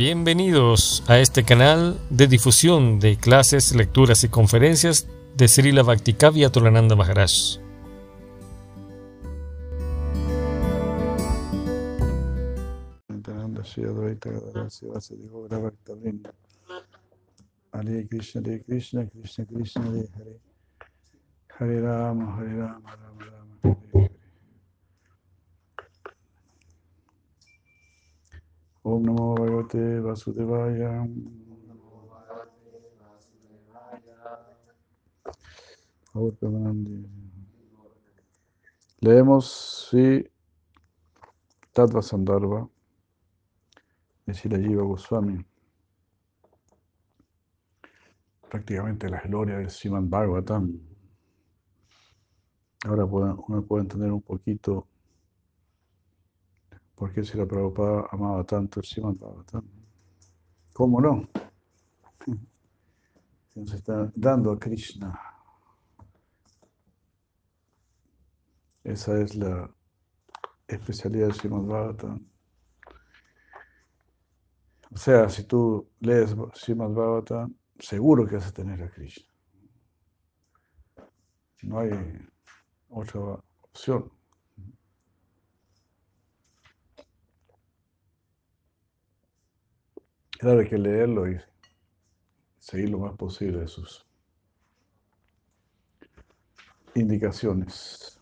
Bienvenidos a este canal de difusión de clases, lecturas y conferencias de Srila Bhaktikavya Tolananda Maharaj. Hare Krishna, Hare Krishna, Krishna Krishna, Hare Hare. Hare Rama, Hare Rama, Rama Rama, Hare Hare. Om Namo Bhagavate Vasudevaya. Leemos Sri Tattva Sandarbha de Jiva Goswami. Prácticamente la gloria del Srimad Bhagavatam. Ahora uno puede entender un poquito por qué Sila Prabhupada amaba tanto el Srimad Bhagavatam. ¿Cómo no? Se nos está dando a Krishna. Esa es la especialidad del Srimad Bhagavatam. O sea, si tú lees Srimad Bhagavatam, seguro que vas a tener a Krishna. No hay otra opción. Claro, hay que leerlo y seguir lo más posible de sus indicaciones.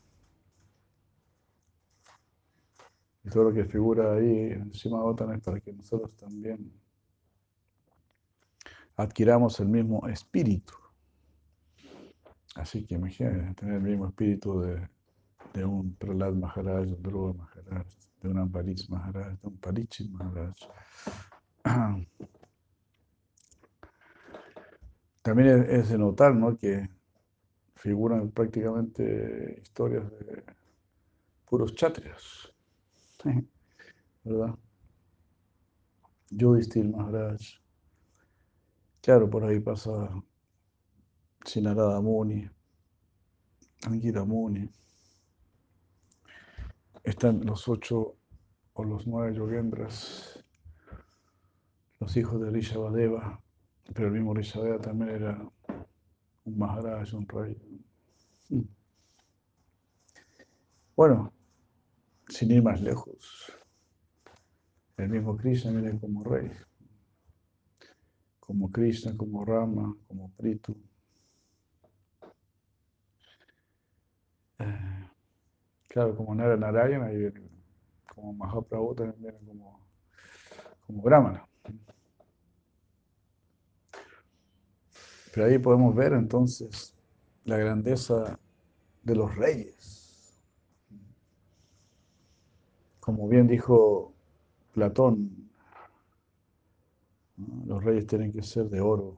Y todo lo que figura ahí encima de es para que nosotros también adquiramos el mismo espíritu. Así que imagínense tener el mismo espíritu de, un Prahlad Maharaj, un Dhruva Maharaj, de un Ambarish Maharaj, de un Parikshit Maharaj. También es, de notar ¿no? que figuran prácticamente historias de puros chatrias, ¿verdad? Yudhishthir Maharaj. Claro, por ahí pasa Sinarada Muni, Angira Muni. Están los ocho o los nueve yogendras, los hijos de Rishabhadeva, pero el mismo Rishabhadeva también era un Maharaj, un rey. Bueno, sin ir más lejos, el mismo Krishna viene como rey como Krishna, como Rama, como Pritu. Eh, claro, como Nara Narayana, como Mahaprabhu también viene como, como Brahmana. Pero ahí podemos ver entonces la grandeza de los reyes. Como bien dijo Platón. Los reyes tienen que ser de oro.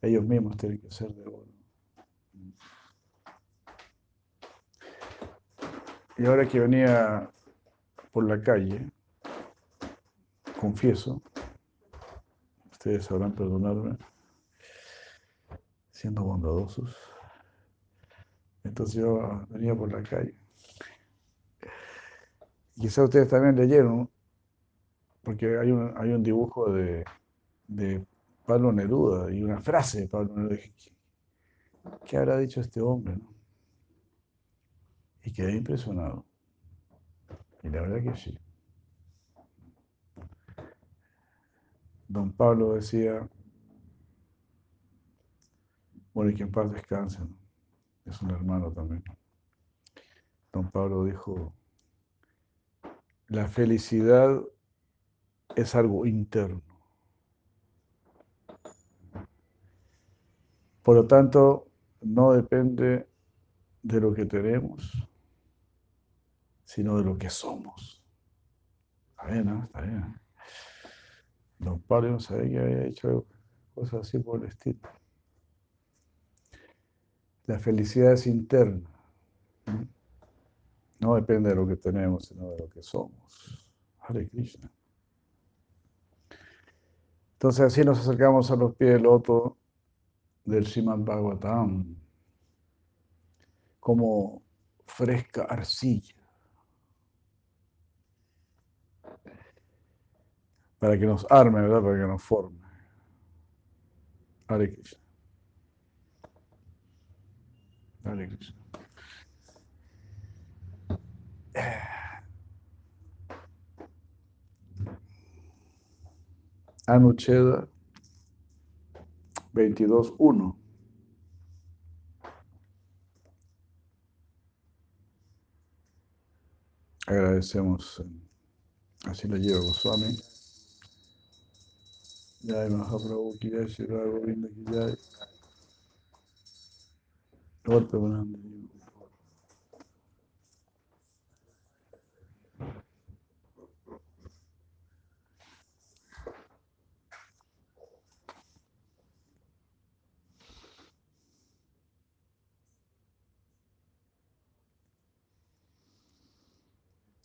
Ellos mismos tienen que ser de oro. Y ahora que venía por la calle, confieso, ustedes sabrán perdonarme, siendo bondadosos. Entonces yo venía por la calle. Quizá ustedes también leyeron porque hay un, hay un dibujo de, de Pablo Neruda y una frase de Pablo Neruda. ¿qué, habrá dicho este hombre? Y quedé impresionado. Y la verdad que sí. Don Pablo decía, bueno, y que en paz descanse, ¿no? es un hermano también. Don Pablo dijo, la felicidad es algo interno. Por lo tanto, no depende de lo que tenemos, sino de lo que somos. Está bien, ¿no? Está bien. Don Pablo no sabía que había hecho cosas así por el estilo. La felicidad es interna. No depende de lo que tenemos, sino de lo que somos. Hare Krishna. Entonces así nos acercamos a los pies del loto del Srimad Bhagavatam, como fresca arcilla. Para que nos arme, ¿verdad? Para que nos forme. Hare Krishna. Hare Krishna. Anucheda 22.1. Agradecemos, así Shri Govinda ki jai. Golpe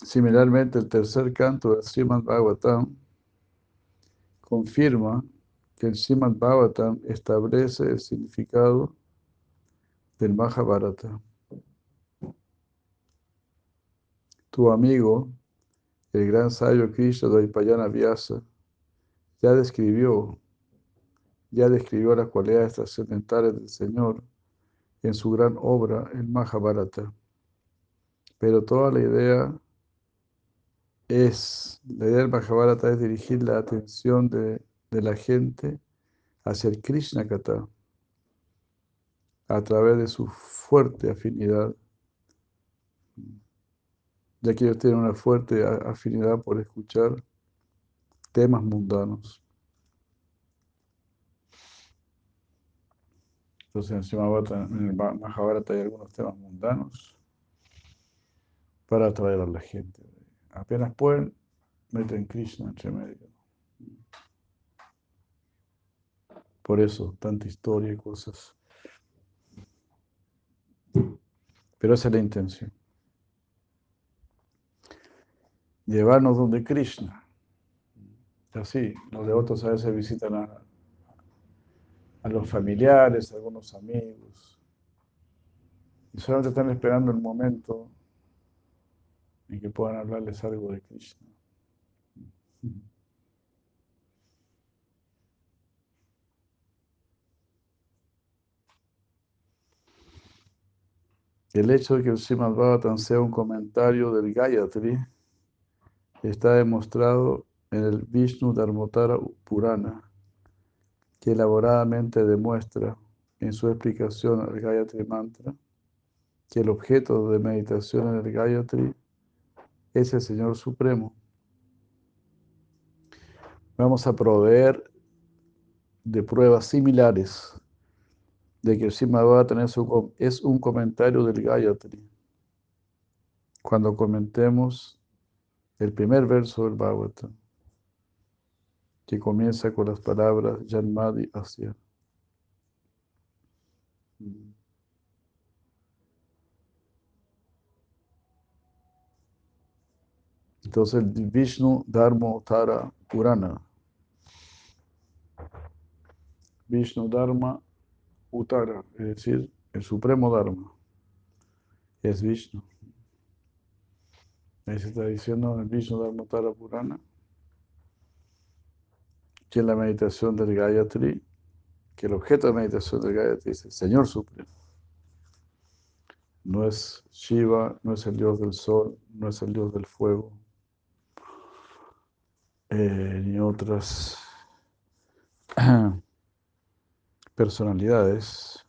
Similarmente, el tercer canto del Srimad Bhagavatam confirma que el Srimad Bhagavatam establece el significado del Mahabharata. Tu amigo, el gran sabio Krishna Dvaipayana Vyasa, ya describió, ya describió las cualidades trascendentales del Señor en su gran obra, el Mahabharata. Pero toda la idea es, la idea del Mahabharata es dirigir la atención de, la gente hacia el Krishna Kata a través de su fuerte afinidad, ya que ellos tienen una fuerte afinidad por escuchar temas mundanos. Entonces en el Mahabharata hay algunos temas mundanos para atraer a la gente apenas pueden, meten Krishna entre medio. Por eso, tanta historia y cosas. Pero esa es la intención. Llevarnos donde Krishna. Así, los devotos a veces visitan a, a los familiares, a algunos amigos. Y solamente están esperando el momento y que puedan hablarles algo de Krishna. El hecho de que el Srimad Bhavatan sea un comentario del Gayatri está demostrado en el Vishnu Dharmotara Purana, que elaboradamente demuestra en su explicación al Gayatri Mantra que el objeto de meditación en el Gayatri es el Señor Supremo. Vamos a proveer de pruebas similares de que el Srimad es un comentario del Gayatri. Cuando comentemos el primer verso del Bhagavatam, que comienza con las palabras Janmadi Asya. Entonces Vishnu Dharma Tara Purana. Vishnu Dharma Utara, es decir, el supremo Dharma, es Vishnu. Ahí se está diciendo en el Vishnu Dharma Tara Purana que en la meditación del Gayatri, que el objeto de meditación del Gayatri es el Señor Supremo. No es Shiva, no es el Dios del Sol, no es el Dios del Fuego, eh, ni otras personalidades,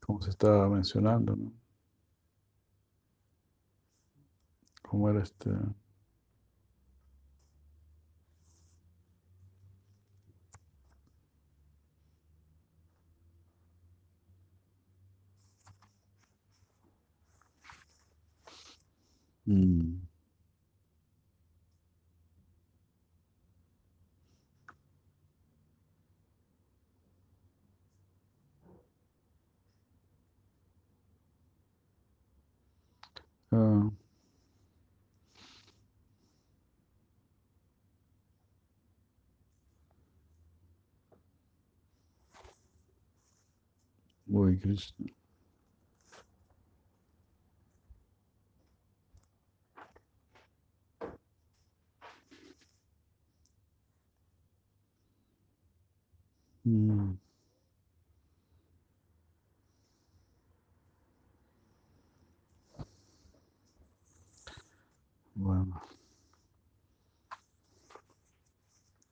como se estaba mencionando, ¿no? Como era este... Mm. Uh, Boy, Hmm.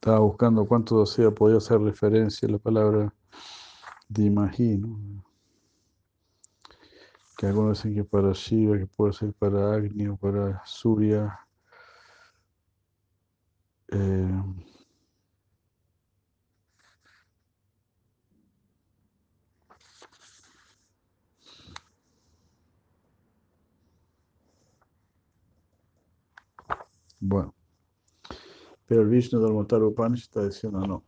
Estaba buscando cuánto hacía, podía hacer referencia a la palabra de imagino. Que algunos dicen que para Shiva, que puede ser para Agni o para Surya. Eh, bueno. Pero el Vishnu del Motar Upanishad está diciendo no.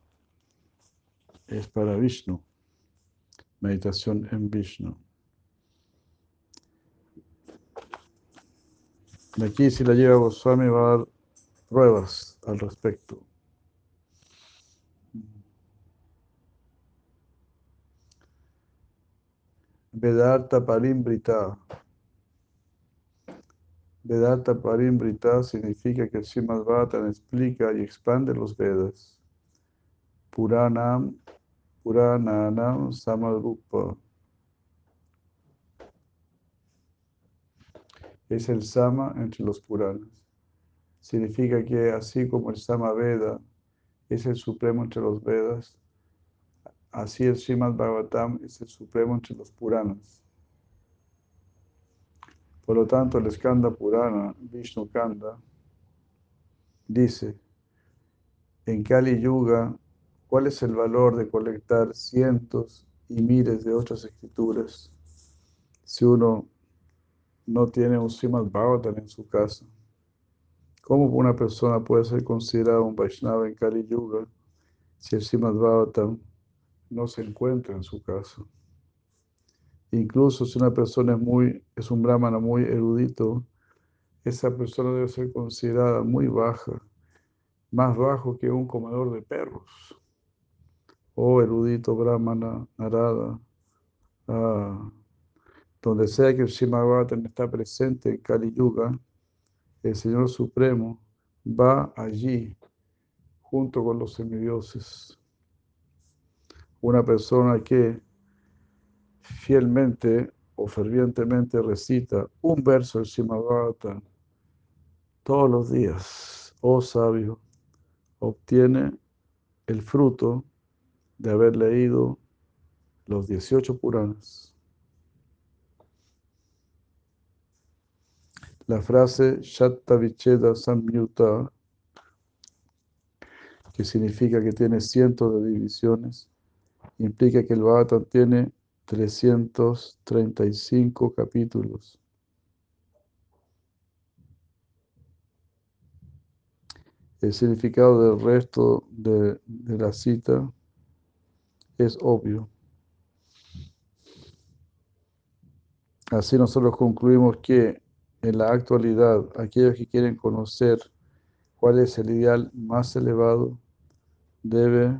Es para Vishnu. Meditación en Vishnu. De aquí, si la lleva Goswami, va a dar pruebas al respecto. Vedanta Parimbrita. Vedanta Parimbrita significa que Srimad Bhattan explica y expande los Vedas. Puranam, Purananam Samarupa. Es el Sama entre los Puranas. Significa que así como el Sama Veda es el supremo entre los Vedas, así el Srimad Bhagavatam es el supremo entre los Puranas. Por lo tanto, el Skanda Purana, Vishnu Kanda, dice, en Kali Yuga, ¿cuál es el valor de colectar cientos y miles de otras escrituras si uno no tiene un Srimad Bhagavatam en su casa? ¿Cómo una persona puede ser considerada un Vaishnava en Kali Yuga si el Srimad Bhagavatam no se encuentra en su casa? Incluso si una persona es, muy, es un brahmana muy erudito, esa persona debe ser considerada muy baja, más bajo que un comedor de perros. Oh erudito brahmana, narada, ah, donde sea que el Shimabhatan está presente en Kali Yuga, el Señor Supremo va allí junto con los semidioses. Una persona que fielmente o fervientemente recita un verso del Shimabhata todos los días, oh sabio, obtiene el fruto de haber leído los 18 Puranas. La frase Shatta Vicheda Samyuta, que significa que tiene cientos de divisiones, implica que el Bhagavatam tiene 335 capítulos. El significado del resto de, la cita es obvio. Así nosotros concluimos que en la actualidad aquellos que quieren conocer cuál es el ideal más elevado debe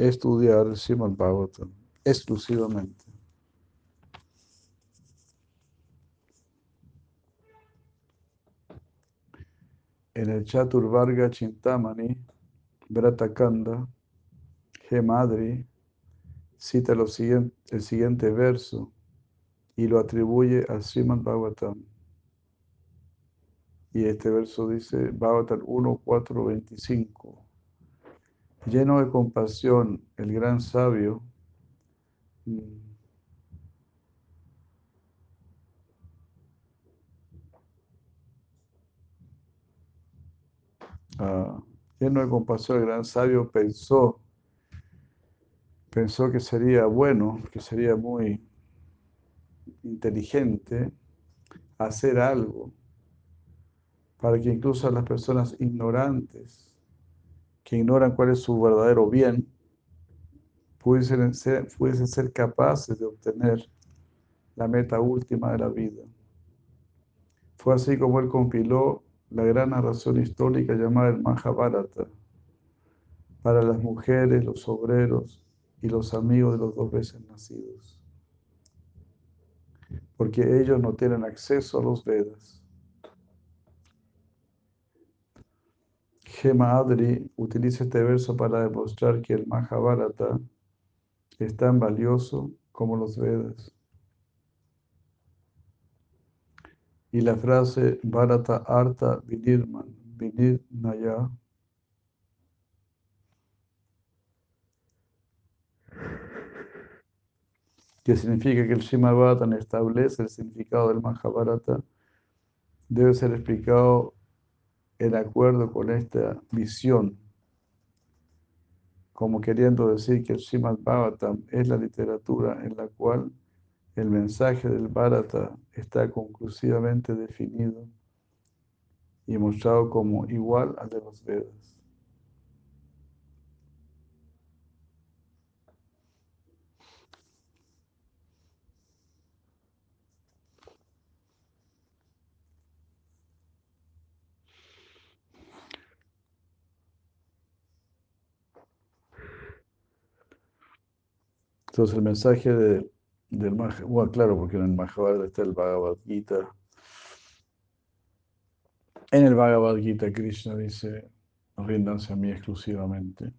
estudiar el Bhagavatam exclusivamente. En el Chaturvarga Chintamani, Bratakanda, Gemadri, cita lo siguiente, el siguiente verso y lo atribuye al Srimad Bhagavatam. Y este verso dice Bhagavatam 1, 4, 25 lleno de compasión, el gran sabio, ah, lleno de compasión, el gran sabio pensó, pensó que sería bueno, que sería muy inteligente hacer algo para que incluso las personas ignorantes que ignoran cuál es su verdadero bien, pudiesen ser, ser capaces de obtener la meta última de la vida. Fue así como él compiló la gran narración histórica llamada el Mahabharata para las mujeres, los obreros y los amigos de los dos veces nacidos. Porque ellos no tienen acceso a los Vedas. Adri utiliza este verso para demostrar que el Mahabharata es tan valioso como los Vedas. Y la frase Bharata Arta Vinirman, Vinirnaya, que significa que el Srimad establece el significado del Mahabharata, debe ser explicado en acuerdo con esta visión, como queriendo decir que el Srimad Bhagavatam es la literatura en la cual el mensaje del Bharata está conclusivamente definido y mostrado como igual al de los Vedas. Entonces el mensaje de, del Mahabharata, bueno, claro, porque en el Mahabharata está el Bhagavad Gita. En el Bhagavad Gita Krishna dice, ríndanse a mí exclusivamente.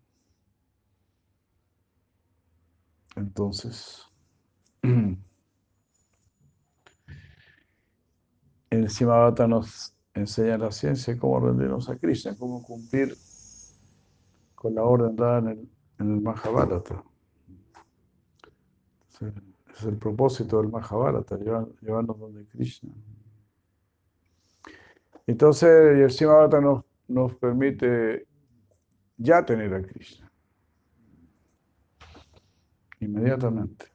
Entonces, el Simavata nos enseña la ciencia cómo rendirnos a Krishna, cómo cumplir con la orden dada en el, en el Mahabharata es el propósito del Mahabharata, llevarnos donde Krishna. Entonces, Siddhartha nos, nos permite ya tener a Krishna. Inmediatamente.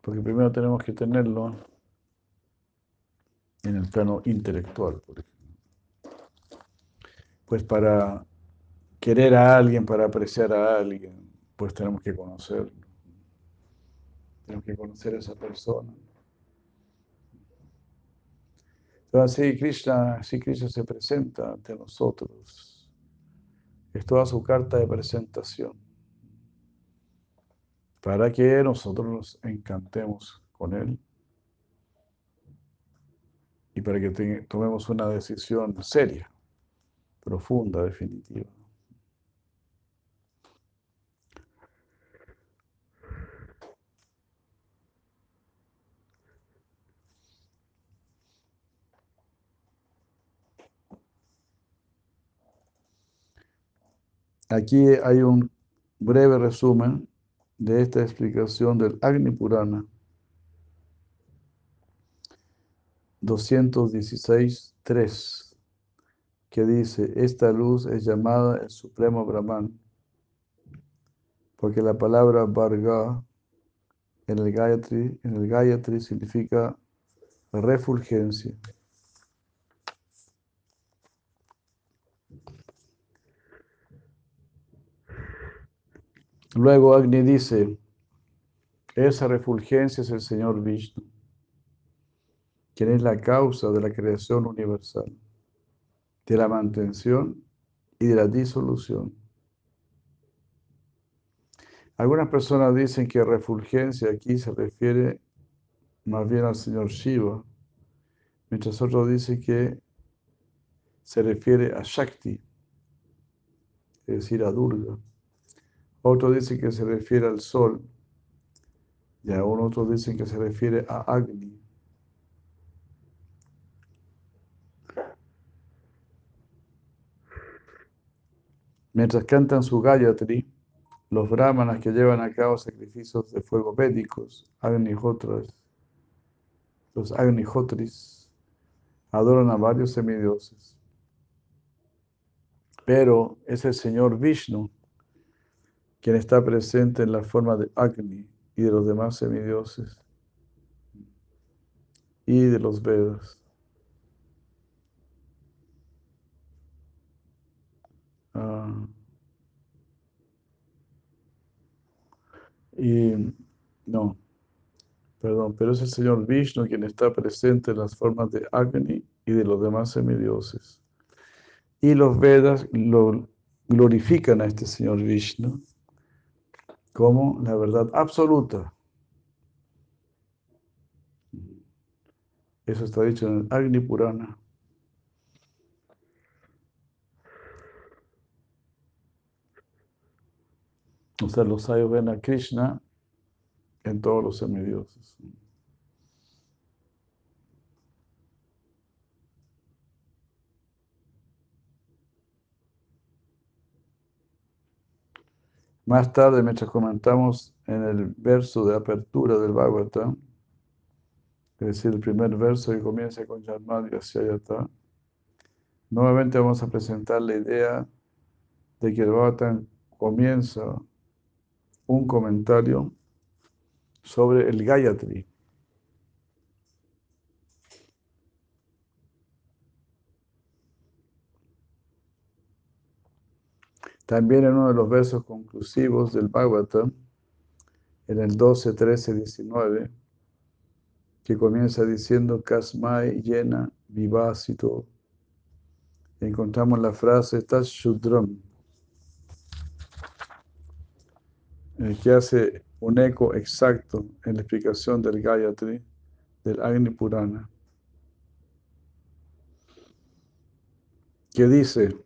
Porque primero tenemos que tenerlo en el plano intelectual, por ejemplo. Pues para querer a alguien, para apreciar a alguien, pues tenemos que conocerlo. Tenemos que conocer a esa persona. Entonces, así Krishna, Krishna se presenta ante nosotros. Es toda su carta de presentación. Para que nosotros nos encantemos con Él. Y para que tomemos una decisión seria, profunda, definitiva. Aquí hay un breve resumen de esta explicación del Agni Purana 216.3, que dice, esta luz es llamada el Supremo Brahman, porque la palabra Varga en el Gayatri, en el Gayatri significa refulgencia. Luego Agni dice, esa refulgencia es el Señor Vishnu, quien es la causa de la creación universal, de la mantención y de la disolución. Algunas personas dicen que refulgencia aquí se refiere más bien al Señor Shiva, mientras otros dicen que se refiere a Shakti, es decir, a Durga. Otros dicen que se refiere al sol. Y aún otros dicen que se refiere a Agni. Mientras cantan su Gayatri, los brahmanas que llevan a cabo sacrificios de fuego védicos, Agnihotras, los Agnihotris, adoran a varios semidioses. Pero es el Señor Vishnu quien está presente en la forma de Agni y de los demás semidioses y de los Vedas. Ah. y no, perdón, pero es el Señor Vishnu quien está presente en las formas de Agni y de los demás semidioses. Y los Vedas lo glorifican a este Señor Vishnu como la verdad absoluta. Eso está dicho en el Agni Purana. O sea, los sabios ven a Krishna en todos los semidioses. Más tarde, mientras comentamos en el verso de apertura del Bhagavatam, es decir, el primer verso que comienza con Yarmad Yasyayata, nuevamente vamos a presentar la idea de que el Bhagavatam comienza un comentario sobre el Gayatri. También en uno de los versos conclusivos del Bhagavatam, en el 12, 13, 19, que comienza diciendo Kasmai llena vivásito, encontramos la frase Tas Shudram, que hace un eco exacto en la explicación del Gayatri, del Agni Purana, que dice,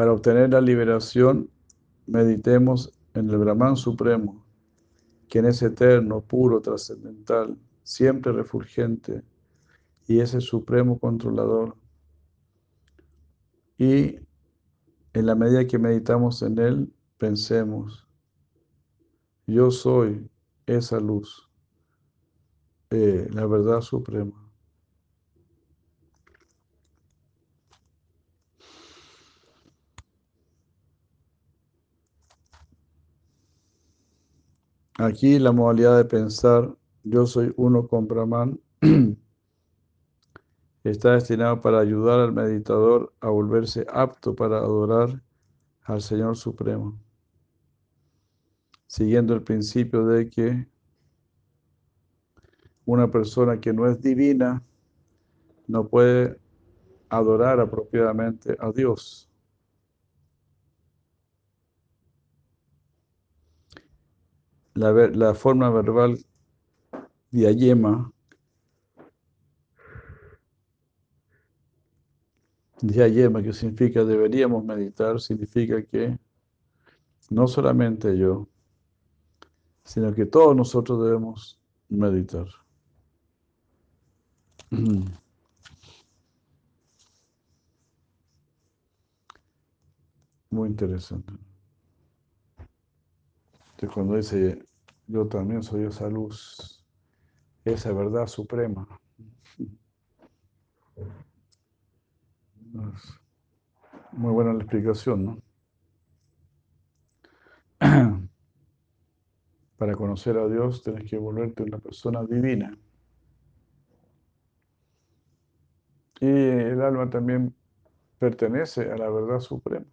para obtener la liberación, meditemos en el Brahman Supremo, quien es eterno, puro, trascendental, siempre refulgente, y es el supremo controlador. Y en la medida que meditamos en él, pensemos, yo soy esa luz, eh, la verdad suprema. Aquí la modalidad de pensar yo soy uno con está destinado para ayudar al meditador a volverse apto para adorar al Señor Supremo, siguiendo el principio de que una persona que no es divina no puede adorar apropiadamente a Dios. La, forma verbal diayema, diayema, que significa deberíamos meditar, significa que no solamente yo, sino que todos nosotros debemos meditar. Muy interesante. Entonces cuando dice, yo también soy esa luz, esa verdad suprema. Muy buena la explicación, ¿no? Para conocer a Dios tienes que volverte una persona divina. Y el alma también pertenece a la verdad suprema.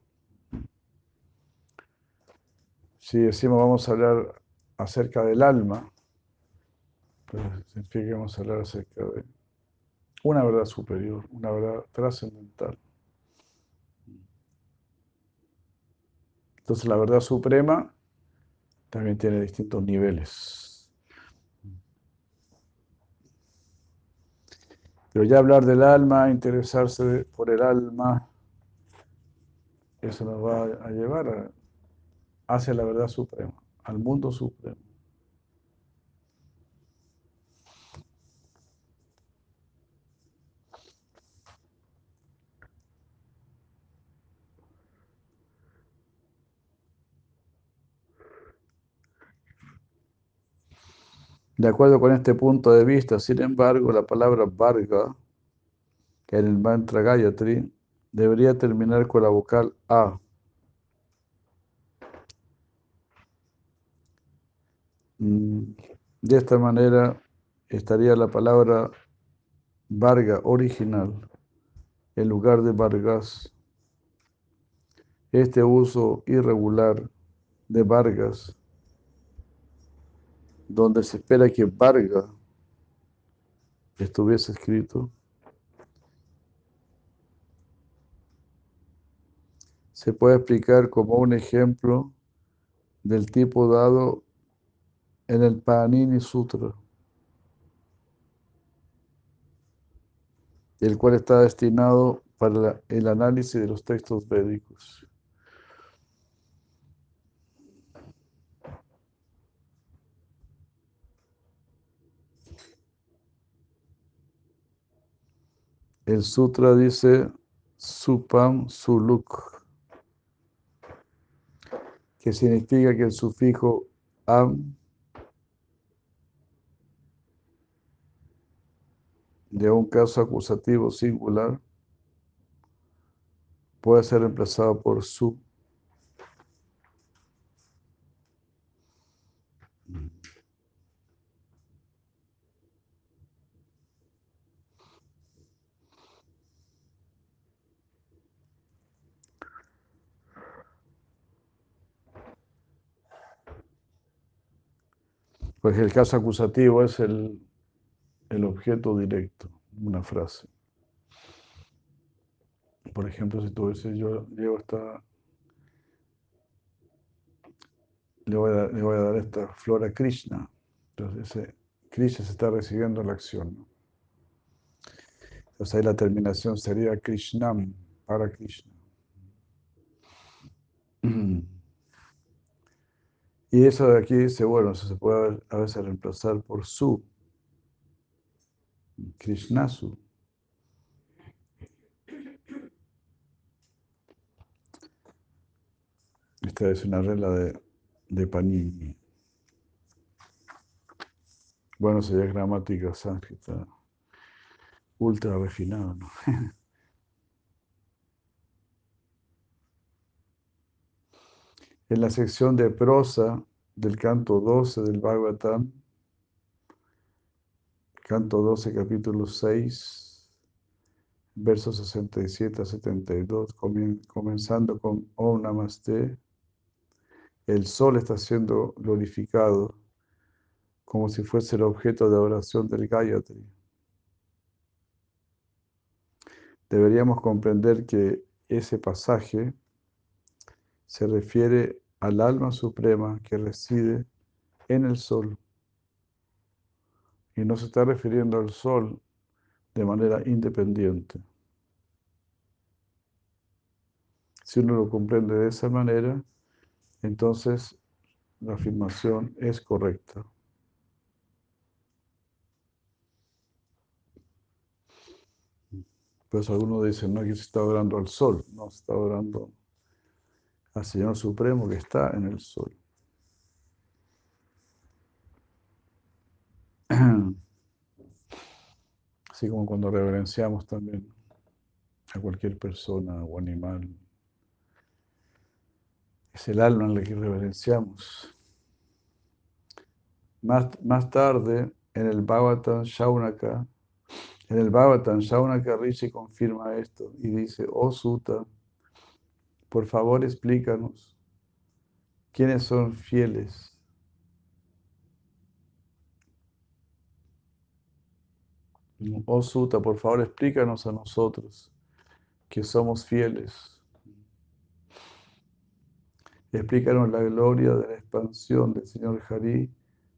Si decimos vamos a hablar acerca del alma, pues significa que vamos a hablar acerca de una verdad superior, una verdad trascendental. Entonces la verdad suprema también tiene distintos niveles. Pero ya hablar del alma, interesarse por el alma, eso nos va a llevar a hacia la verdad suprema, al mundo supremo. De acuerdo con este punto de vista, sin embargo, la palabra Varga, en el mantra Gayatri, debería terminar con la vocal A. de esta manera estaría la palabra Varga original en lugar de Vargas. Este uso irregular de Vargas, donde se espera que Varga estuviese escrito, se puede explicar como un ejemplo del tipo dado en el Panini Sutra, el cual está destinado para el análisis de los textos védicos. El sutra dice supam suluk, que significa que el sufijo am de un caso acusativo singular puede ser reemplazado por su. Pues el caso acusativo es el, el objeto directo, una frase. Por ejemplo, si tú dices, yo llevo esta, le voy, a dar, esta flor a Krishna, entonces Krishna se está recibiendo la acción. Entonces ahí la terminación sería Krishnam, para Krishna. Y eso de aquí dice, bueno, se puede a veces reemplazar por su, Krishnasu. Esta es una regla de, de Panini. Bueno, sería gramática sánscrita ultra refinado, ¿no? En la sección de prosa del canto 12 del Bhagavatam, canto 12, capítulo 6, versos 67 a 72, comenzando con Om Namaste, el sol está siendo glorificado como si fuese el objeto de oración del Gayatri. Deberíamos comprender que ese pasaje se refiere al alma suprema que reside en el sol. Y no se está refiriendo al sol de manera independiente. Si uno lo comprende de esa manera, entonces la afirmación es correcta. Pues algunos dicen, no, aquí se está orando al sol, no, se está orando al Señor Supremo que está en el sol. Así como cuando reverenciamos también a cualquier persona o animal. Es el alma en la que reverenciamos. Más, más tarde, en el Bhavatan Shaunaka, en el Bhavatan Shaunaka Rishi confirma esto y dice, oh Sutta, por favor, explícanos quiénes son fieles. Oh Suta, por favor, explícanos a nosotros que somos fieles. Explícanos la gloria de la expansión del Señor Hari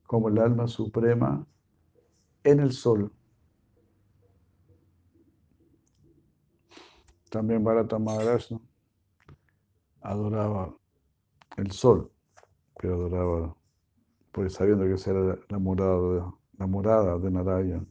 como el alma suprema en el sol. También Bharata Maharaj, adoraba el sol, pero adoraba, pues sabiendo que esa era la morada la morada de Narayana.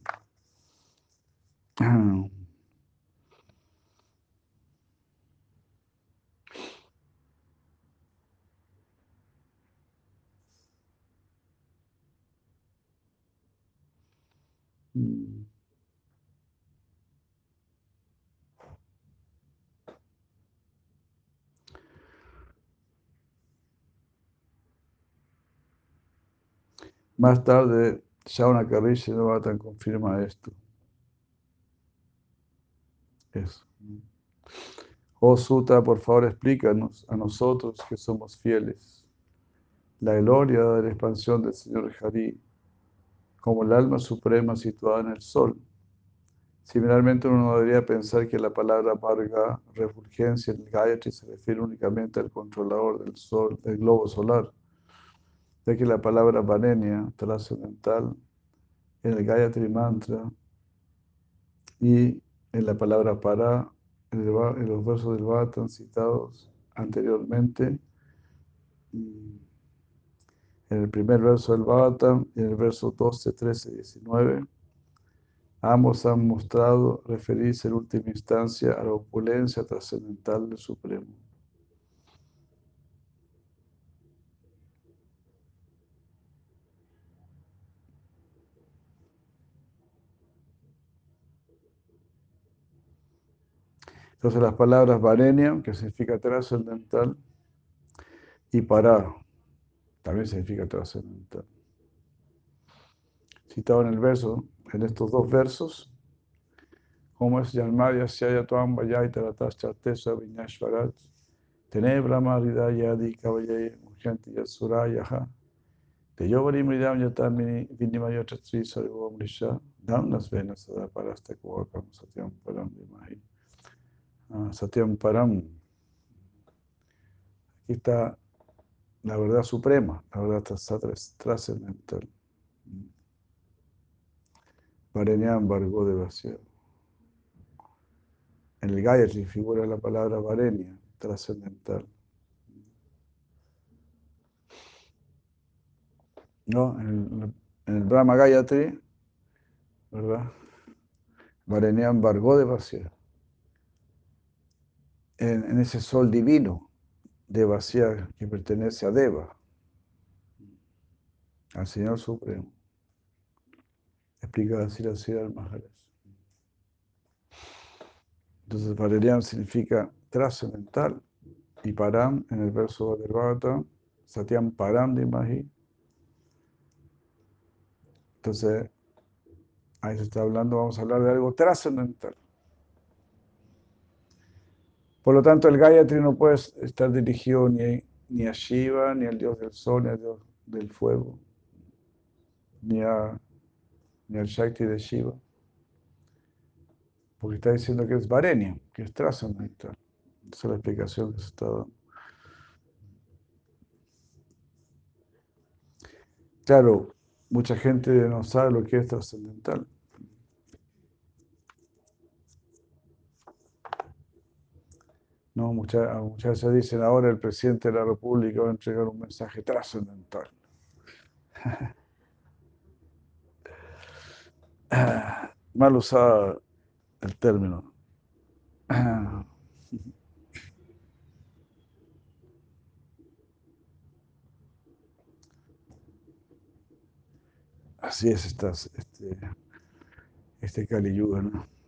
Más tarde, Shauna Rishi Novatan confirma esto. Eso. Oh Suta, por favor explícanos a nosotros que somos fieles la gloria de la expansión del Señor Hari como el alma suprema situada en el sol. Similarmente, uno debería pensar que la palabra Varga, refulgencia en Gayatri, se refiere únicamente al controlador del sol, del globo solar ya que la palabra Vanenia, trascendental, en el Gayatri Mantra y en la palabra para, en, los versos del Bhatan citados anteriormente, en el primer verso del Bhatan y en el verso 12, 13 y 19, Ambos han mostrado referirse en última instancia a la opulencia trascendental del Supremo. Entonces las palabras varenia, que significa trascendental, y para, también significa trascendental. Citado en el verso, en estos dos versos, como es Yalmaya Syaya Tuam Vayay Taratas Chartesa Vinyashvarat, Tenebra Maridaya Adi Kavayay Mujhanti Yatsurayaha, Teyovari Mridam Yatamini Vinimaya Chatri Sarivam Risha, Damnas Venas Sadaparasta Kuvakam Satyam Param Dimahi. Satyam Param. Aquí está la verdad suprema, la verdad trascendental. Varenyam Vargo de vacío. En el Gayatri figura la palabra Varenya, trascendental. ¿No? En el, Brahma Gayatri, ¿verdad? Varenyam Vargo de vacío en, ese sol divino de vacía que pertenece a Deva, al Señor Supremo. Explica así la ciudad Maharaj. Entonces, Valerian significa trascendental y Param en el verso del Bhagavatam, Satyam Param de Mahi. Entonces, ahí se está hablando, vamos a hablar de algo trascendental. Por lo tanto, el Gayatri no puede estar dirigido ni, a Shiva, ni al dios del sol, ni al dios del fuego, ni, al Shakti de Shiva. Porque está diciendo que es Varenia, que es trascendental. Esa es la explicación que se está dando. Claro, mucha gente no sabe lo que es trascendental. No, muchas, muchas veces dicen ahora el presidente de la República va a entregar un mensaje trascendental. Mal usado el término. Así es este, este Kali Yuga, ¿no?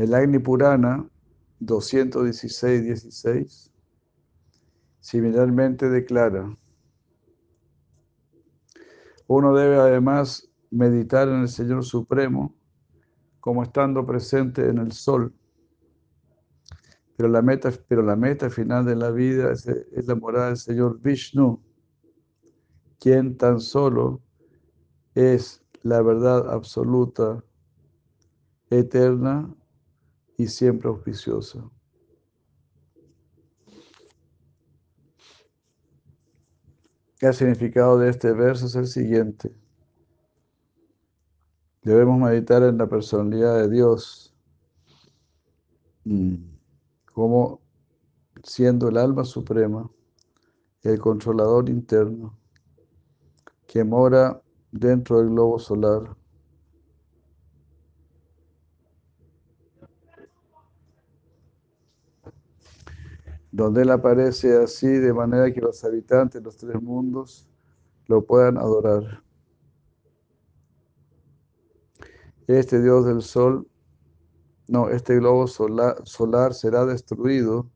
El Agni Purana 216-16 similarmente declara, uno debe además meditar en el Señor Supremo como estando presente en el sol. Pero la meta, pero la meta final de la vida es, es la morada del Señor Vishnu, quien tan solo es la verdad absoluta, eterna y siempre auspiciosa. El significado de este verso es el siguiente. Debemos meditar en la personalidad de Dios mm, como siendo el alma suprema, el controlador interno, que mora dentro del globo solar donde Él aparece así de manera que los habitantes de los tres mundos lo puedan adorar. Este Dios del Sol, no, este globo solar, solar será destruido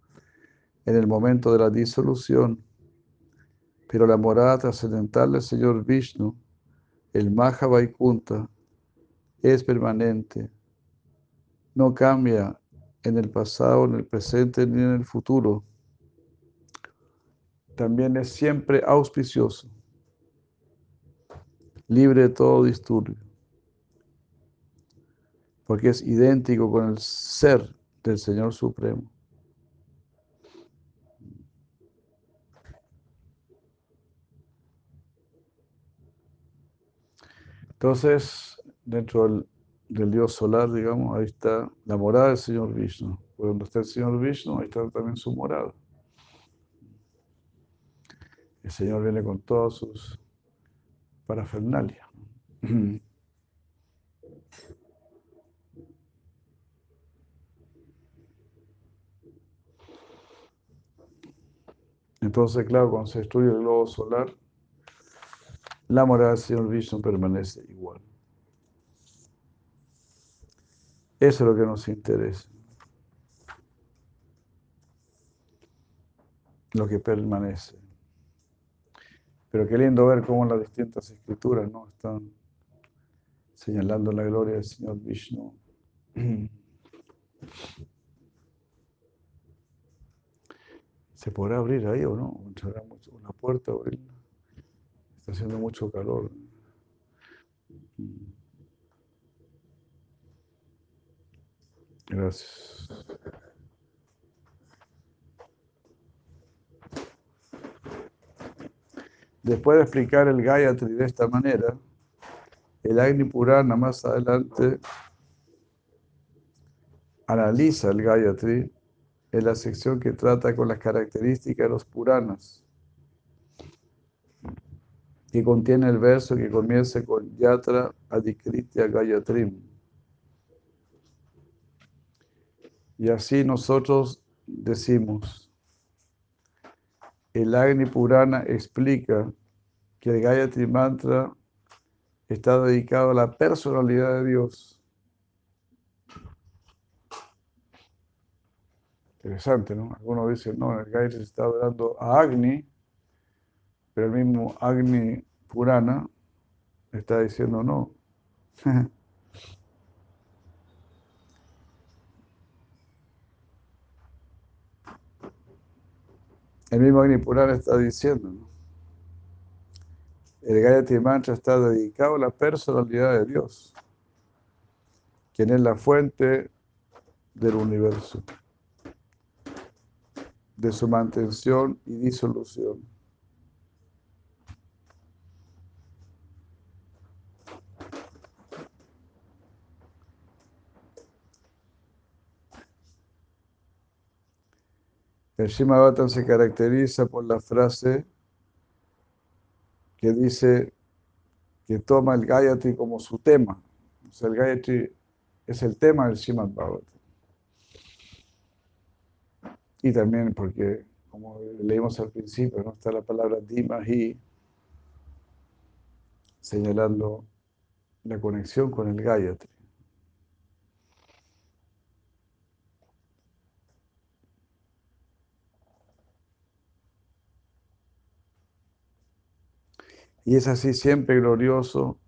en el momento de la disolución, pero la morada trascendental del Señor Vishnu, el Maha Vaikunta, es permanente, no cambia en el pasado, en el presente ni en el futuro. También es siempre auspicioso, libre de todo disturbio, porque es idéntico con el ser del Señor Supremo. Entonces, dentro del dios solar, digamos, ahí está la morada del señor Vishnu. Cuando está el señor Vishnu, ahí está también su morada. El señor viene con todas sus parafernalias. Entonces, claro, cuando se destruye el globo solar, la morada del Señor Vishnu permanece igual. Eso es lo que nos interesa. Lo que permanece. Pero qué lindo ver cómo las distintas escrituras ¿no? están señalando la gloria del Señor Vishnu. ¿Se podrá abrir ahí o no? ¿Entrará mucho una puerta Está haciendo mucho calor. Gracias. Después de explicar el Gayatri de esta manera, el Agni Purana más adelante analiza el Gayatri en la sección que trata con las características de los Puranas, que contiene el verso que comienza con Yatra Adikritya Gayatrim. Y así nosotros decimos, el Agni Purana explica que el Gayatri Mantra está dedicado a la personalidad de Dios Interesante, ¿no? Algunos dicen, no, el Gayatri se está hablando a Agni, pero el mismo Agni Purana está diciendo no. el mismo Agni Purana está diciendo. El Gayatri Mantra está dedicado a la personalidad de Dios, quien es la fuente del universo de su mantención y disolución. El Shimabatan se caracteriza por la frase que dice que toma el Gayatri como su tema. O sea, el Gayatri es el tema del Shimad Y también porque, como leímos al principio, está la palabra Dimahi señalando la conexión con el Gayatri. Y es así siempre glorioso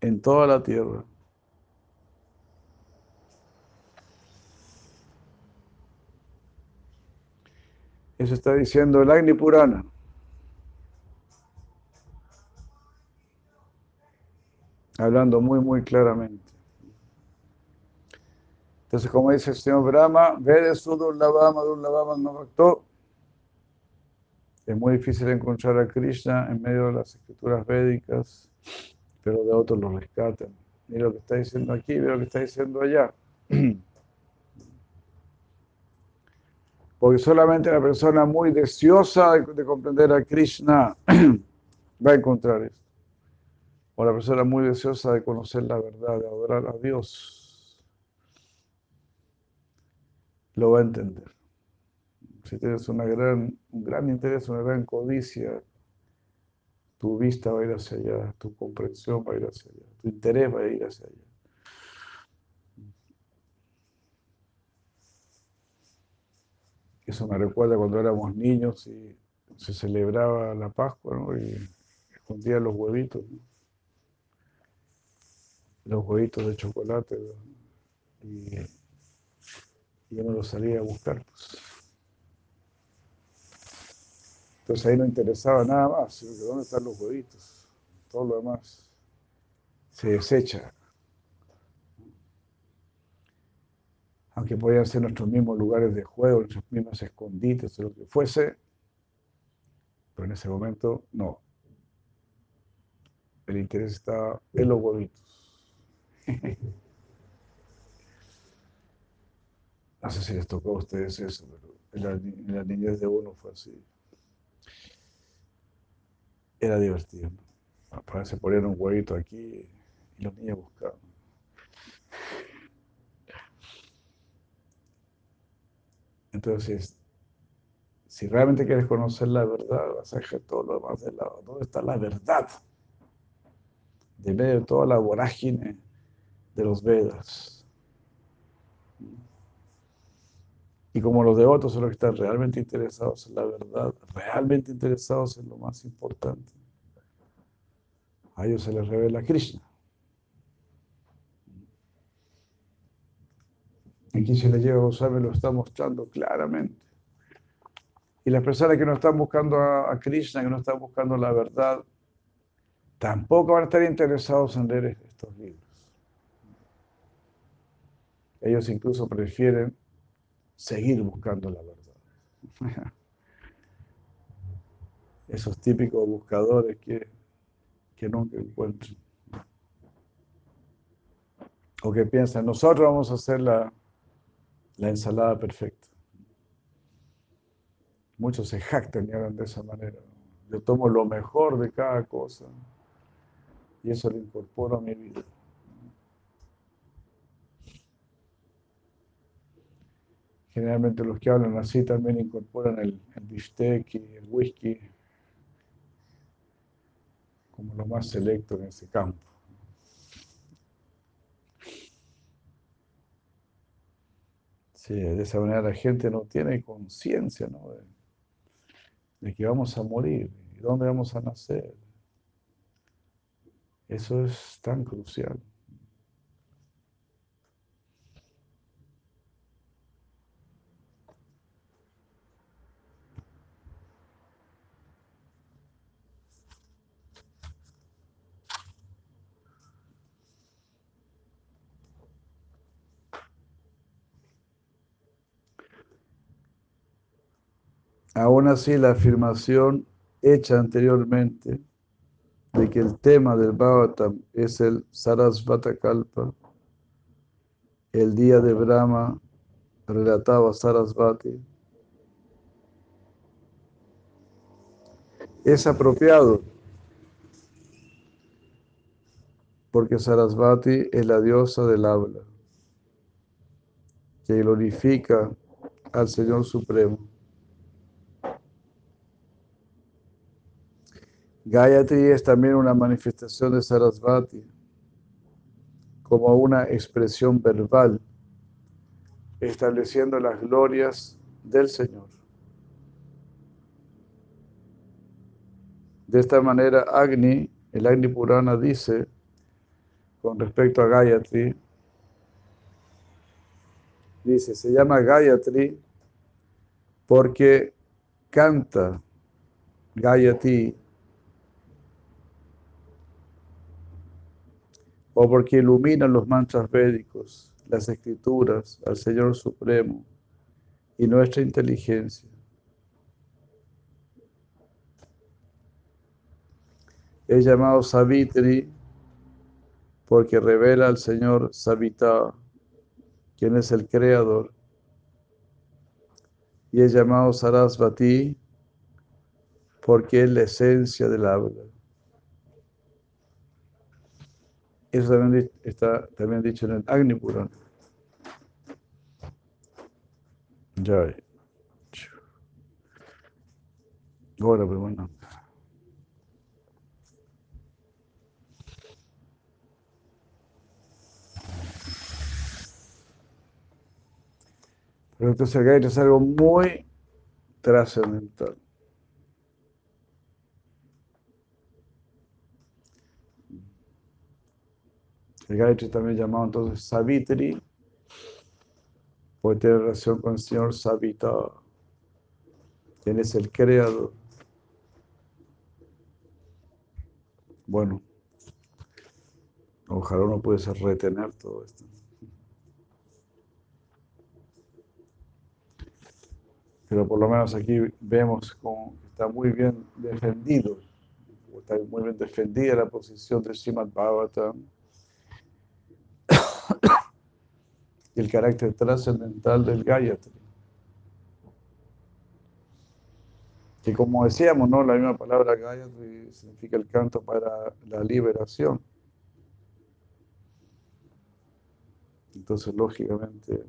en toda la tierra. Eso está diciendo el Agni Purana. Hablando muy, muy claramente. Entonces, como dice el señor Brahma, Vede Sudurlavama, Durlavama no Es muy difícil encontrar a Krishna en medio de las escrituras védicas, pero de otros lo rescatan. Mira lo que está diciendo aquí, mira lo que está diciendo allá. Porque solamente una persona muy deseosa de, comprender a Krishna va a encontrar esto. O la persona muy deseosa de conocer la verdad, de adorar a Dios, lo va a entender. Si tienes una gran, un gran interés, una gran codicia, tu vista va a ir hacia allá, tu comprensión va a ir hacia allá, tu interés va a ir hacia allá. Eso me recuerda cuando éramos niños y se celebraba la Pascua, ¿no? Y escondía los huevitos, Los huevitos de chocolate, Y, yo no los salía a buscar, pues. Entonces ahí no interesaba nada más, sino que dónde están los huevitos. Todo lo demás se desecha. aunque podían ser nuestros mismos lugares de juego, nuestros mismos escondites o lo que fuese, pero en ese momento no. El interés estaba en los huevitos. No sé si les tocó a ustedes eso, pero en la, en la niñez de uno fue así. Era divertido. Se ponían un huevito aquí y los niños buscaban. Entonces, si realmente quieres conocer la verdad, vas a dejar todo lo demás de lado. ¿Dónde está la verdad? De medio de toda la vorágine de los Vedas. Y como los devotos son los que están realmente interesados en la verdad, realmente interesados en lo más importante, a ellos se les revela Krishna. Aquí se le lleva Goswami lo está mostrando claramente. Y las personas que no están buscando a, Krishna, que no están buscando la verdad, tampoco van a estar interesados en leer estos libros. Ellos incluso prefieren seguir buscando la verdad. Esos típicos buscadores que, que nunca encuentran. O que piensan, nosotros vamos a hacer la, la ensalada perfecta. Muchos se jactan y hablan de esa manera. Yo tomo lo mejor de cada cosa y eso lo incorporo a mi vida. Generalmente los que hablan así también incorporan el, el bistec y el whisky como lo más selecto en ese campo. Sí, de esa manera la gente no tiene conciencia ¿no? de, que vamos a morir y dónde vamos a nacer. Eso es tan crucial. Aún así, la afirmación hecha anteriormente de que el tema del Bhavatam es el Sarasvata el día de Brahma relataba Sarasvati, es apropiado porque Sarasvati es la diosa del habla que glorifica al Señor Supremo. Gayatri es también una manifestación de Sarasvati, como una expresión verbal, estableciendo las glorias del Señor. De esta manera, Agni, el Agni Purana dice, con respecto a Gayatri, dice, se llama Gayatri porque canta Gayatri o porque iluminan los mantras védicos, las escrituras, al Señor Supremo y nuestra inteligencia. Es llamado Savitri porque revela al Señor Savita, quien es el creador. Y es llamado Sarasvati porque es la esencia del habla. Eso también está también dicho en el Agni Purana. Ya. Ahora, pero bueno. Pero entonces acá es algo muy trascendental. El Gayatri también llamado entonces Savitri, puede tener relación con el Señor Savita, quien es el creador. Bueno, ojalá uno pudiese retener todo esto. Pero por lo menos aquí vemos como está muy bien defendido, está muy bien defendida la posición de Srimad Bhagavatam el carácter trascendental del Gayatri. Que como decíamos, ¿no? la misma palabra Gayatri significa el canto para la liberación. Entonces, lógicamente,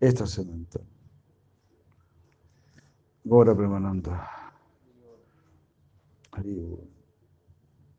es trascendental. Gora Premananta. Haribo.